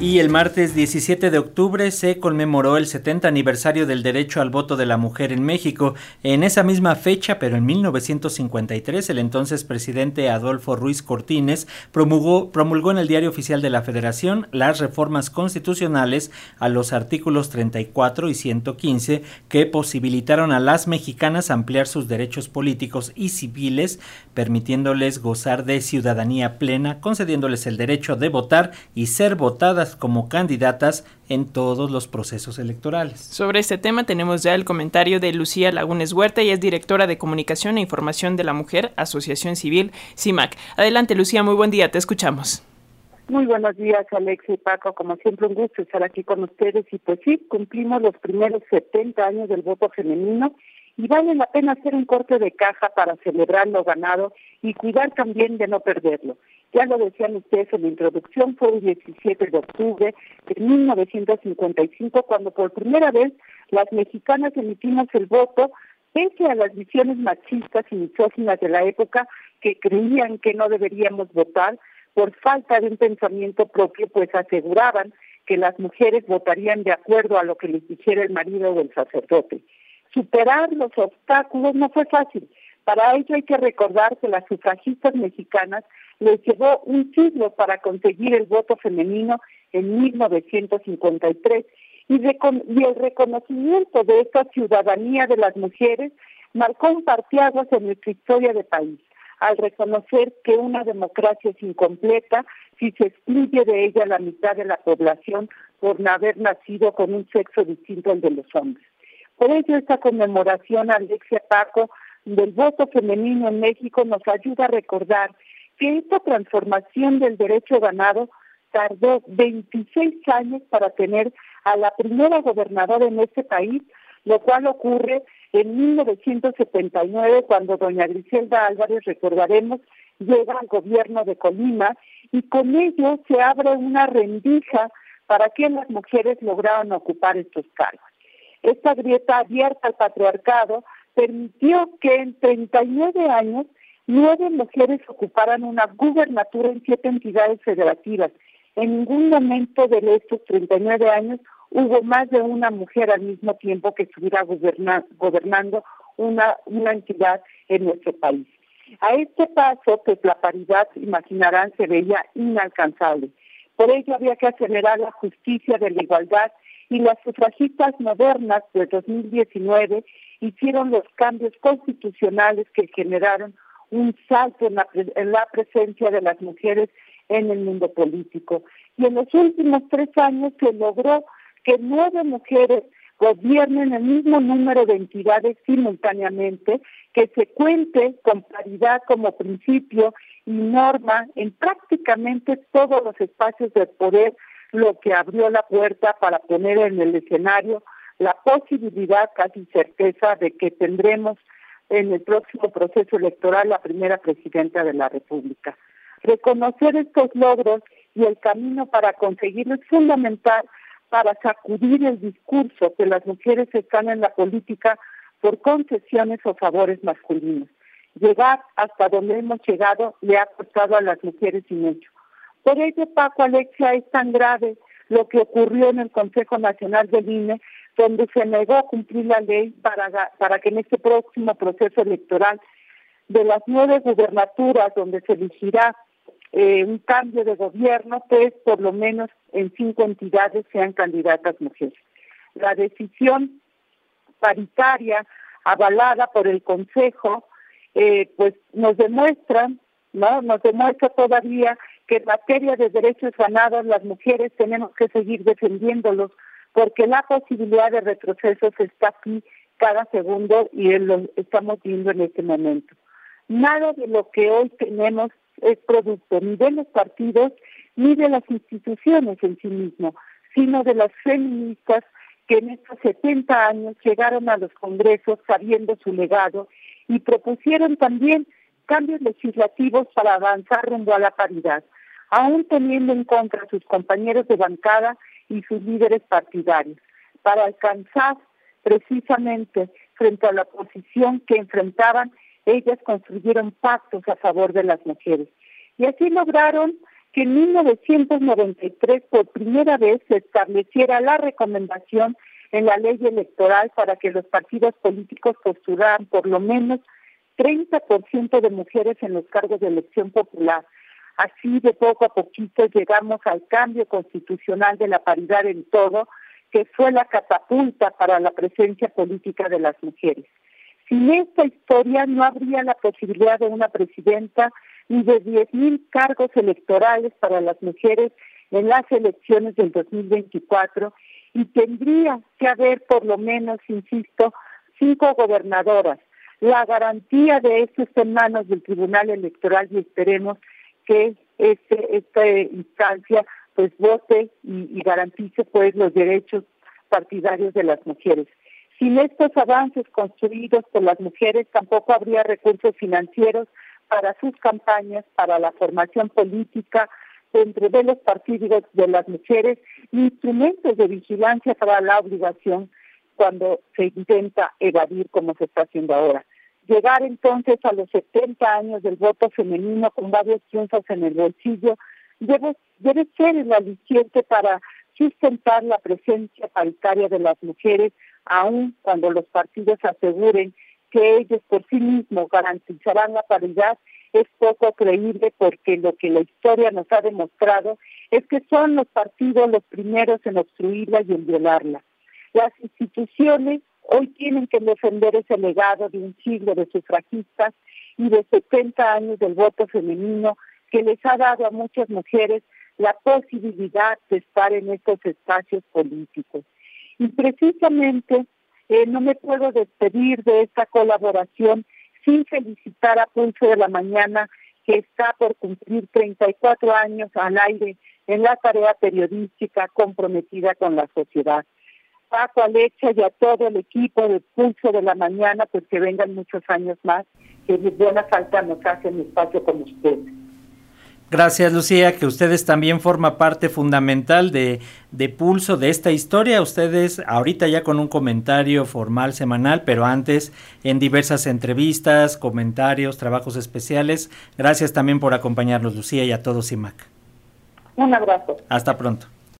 Y el martes 17 de octubre se conmemoró el 70 aniversario del derecho al voto de la mujer en México. En esa misma fecha, pero en 1953, el entonces presidente Adolfo Ruiz Cortines promulgó, promulgó en el Diario Oficial de la Federación las reformas constitucionales a los artículos 34 y 115 que posibilitaron a las mexicanas ampliar sus derechos políticos y civiles, permitiéndoles gozar de ciudadanía plena, concediéndoles el derecho de votar y ser votadas como candidatas en todos los procesos electorales. Sobre este tema tenemos ya el comentario de Lucía Lagunes Huerta, y es directora de Comunicación e Información de la Mujer, Asociación Civil CIMAC. Adelante, Lucía, muy buen día, te escuchamos. Muy buenos días, Alex y Paco. Como siempre, un gusto estar aquí con ustedes. Y pues sí, cumplimos los primeros 70 años del voto femenino y vale la pena hacer un corte de caja para celebrar lo ganado y cuidar también de no perderlo. Ya lo decían ustedes en la introducción, fue el 17 de octubre de 1955 cuando por primera vez las mexicanas emitimos el voto pese a las visiones machistas y misóginas de la época que creían que no deberíamos votar por falta de un pensamiento propio, pues aseguraban que las mujeres votarían de acuerdo a lo que les dijera el marido del sacerdote. Superar los obstáculos no fue fácil. Para ello hay que recordar que las sufragistas mexicanas les llevó un siglo para conseguir el voto femenino en 1953 y, y el reconocimiento de esta ciudadanía de las mujeres marcó un parteaguas en nuestra historia de país al reconocer que una democracia es incompleta si se excluye de ella la mitad de la población por no haber nacido con un sexo distinto al de los hombres. Por ello, esta conmemoración, Alexia Paco, del voto femenino en México nos ayuda a recordar que esta transformación del derecho ganado tardó 26 años para tener a la primera gobernadora en este país, lo cual ocurre en 1979 cuando doña Griselda Álvarez, recordaremos, llega al gobierno de Colima y con ello se abre una rendija para que las mujeres lograran ocupar estos cargos. Esta grieta abierta al patriarcado permitió que en 39 años nueve mujeres ocuparan una gubernatura en siete entidades federativas. En ningún momento de estos 39 años hubo más de una mujer al mismo tiempo que estuviera gobernando una, entidad en nuestro país. A este paso, pues la paridad, imaginarán, se veía inalcanzable. Por ello había que acelerar la justicia de la igualdad y las sufragistas modernas de 2019 hicieron los cambios constitucionales que generaron un salto en la, en la presencia de las mujeres en el mundo político. Y en los últimos tres años se logró que nueve mujeres gobiernen el mismo número de entidades simultáneamente, que se cuente con paridad como principio y norma en prácticamente todos los espacios de poder, lo que abrió la puerta para poner en el escenario la posibilidad, casi certeza, de que tendremos en el próximo proceso electoral la primera presidenta de la República. Reconocer estos logros y el camino para conseguirlo es fundamental para sacudir el discurso que las mujeres están en la política por concesiones o favores masculinos. Llegar hasta donde hemos llegado le ha costado a las mujeres y mucho. Por ello, Paco Alexia, es tan grave lo que ocurrió en el Consejo Nacional del INE, donde se negó a cumplir la ley para, para que en este próximo proceso electoral de las nueve gubernaturas donde se elegirá eh, un cambio de gobierno, pues por lo menos en cinco entidades sean candidatas mujeres. La decisión paritaria avalada por el Consejo, eh, pues nos demuestra, ¿no? Nos demuestra todavía que en materia de derechos ganados las mujeres tenemos que seguir defendiéndolos porque la posibilidad de retrocesos está aquí cada segundo y lo estamos viendo en este momento. Nada de lo que hoy tenemos es producto ni de los partidos ni de las instituciones en sí mismo, sino de las feministas que en estos 70 años llegaron a los congresos sabiendo su legado y propusieron también cambios legislativos para avanzar rumbo a la paridad, aún teniendo en contra a sus compañeros de bancada y sus líderes partidarios, para alcanzar Precisamente frente a la oposición que enfrentaban, ellas construyeron pactos a favor de las mujeres. Y así lograron que en 1993 por primera vez se estableciera la recomendación en la ley electoral para que los partidos políticos postularan por lo menos 30% de mujeres en los cargos de elección popular. Así de poco a poquito llegamos al cambio constitucional de la paridad en todo, que fue la catapulta para la presencia política de las mujeres. Sin esta historia no habría la posibilidad de una presidenta ni de 10.000 cargos electorales para las mujeres en las elecciones del 2024 y tendría que haber por lo menos, insisto, cinco gobernadoras. La garantía de esto está en manos del Tribunal Electoral y esperemos que este, esta instancia pues vote y, garantice pues los derechos partidarios de las mujeres. Sin estos avances construidos por las mujeres tampoco habría recursos financieros para sus campañas, para la formación política, entre de los partidos de las mujeres instrumentos de vigilancia para la obligación cuando se intenta evadir como se está haciendo ahora. Llegar entonces a los 70 años del voto femenino con varios triunfos en el bolsillo debe, debe ser el aliciente para sustentar la presencia paritaria de las mujeres, aun cuando los partidos aseguren que ellos por sí mismos garantizarán la paridad es poco creíble porque lo que la historia nos ha demostrado es que son los partidos los primeros en obstruirla y en violarla. Las instituciones hoy tienen que defender ese legado de un siglo de sufragistas y de 70 años del voto femenino que les ha dado a muchas mujeres la posibilidad de estar en estos espacios políticos. Y precisamente eh, no me puedo despedir de esta colaboración sin felicitar a Pulso de la Mañana, que está por cumplir 34 años al aire en la tarea periodística comprometida con la sociedad. Paco Alecha y a todo el equipo de Pulso de la Mañana, pues que vengan muchos años más, que buena falta nos hacen espacio con ustedes. Gracias, Lucía, que ustedes también forman parte fundamental de, de, Pulso, de esta historia. Ustedes ahorita ya con un comentario formal semanal, pero antes en diversas entrevistas, comentarios, trabajos especiales. Gracias también por acompañarnos, Lucía, y a todos, IMAC. Un abrazo. Hasta pronto.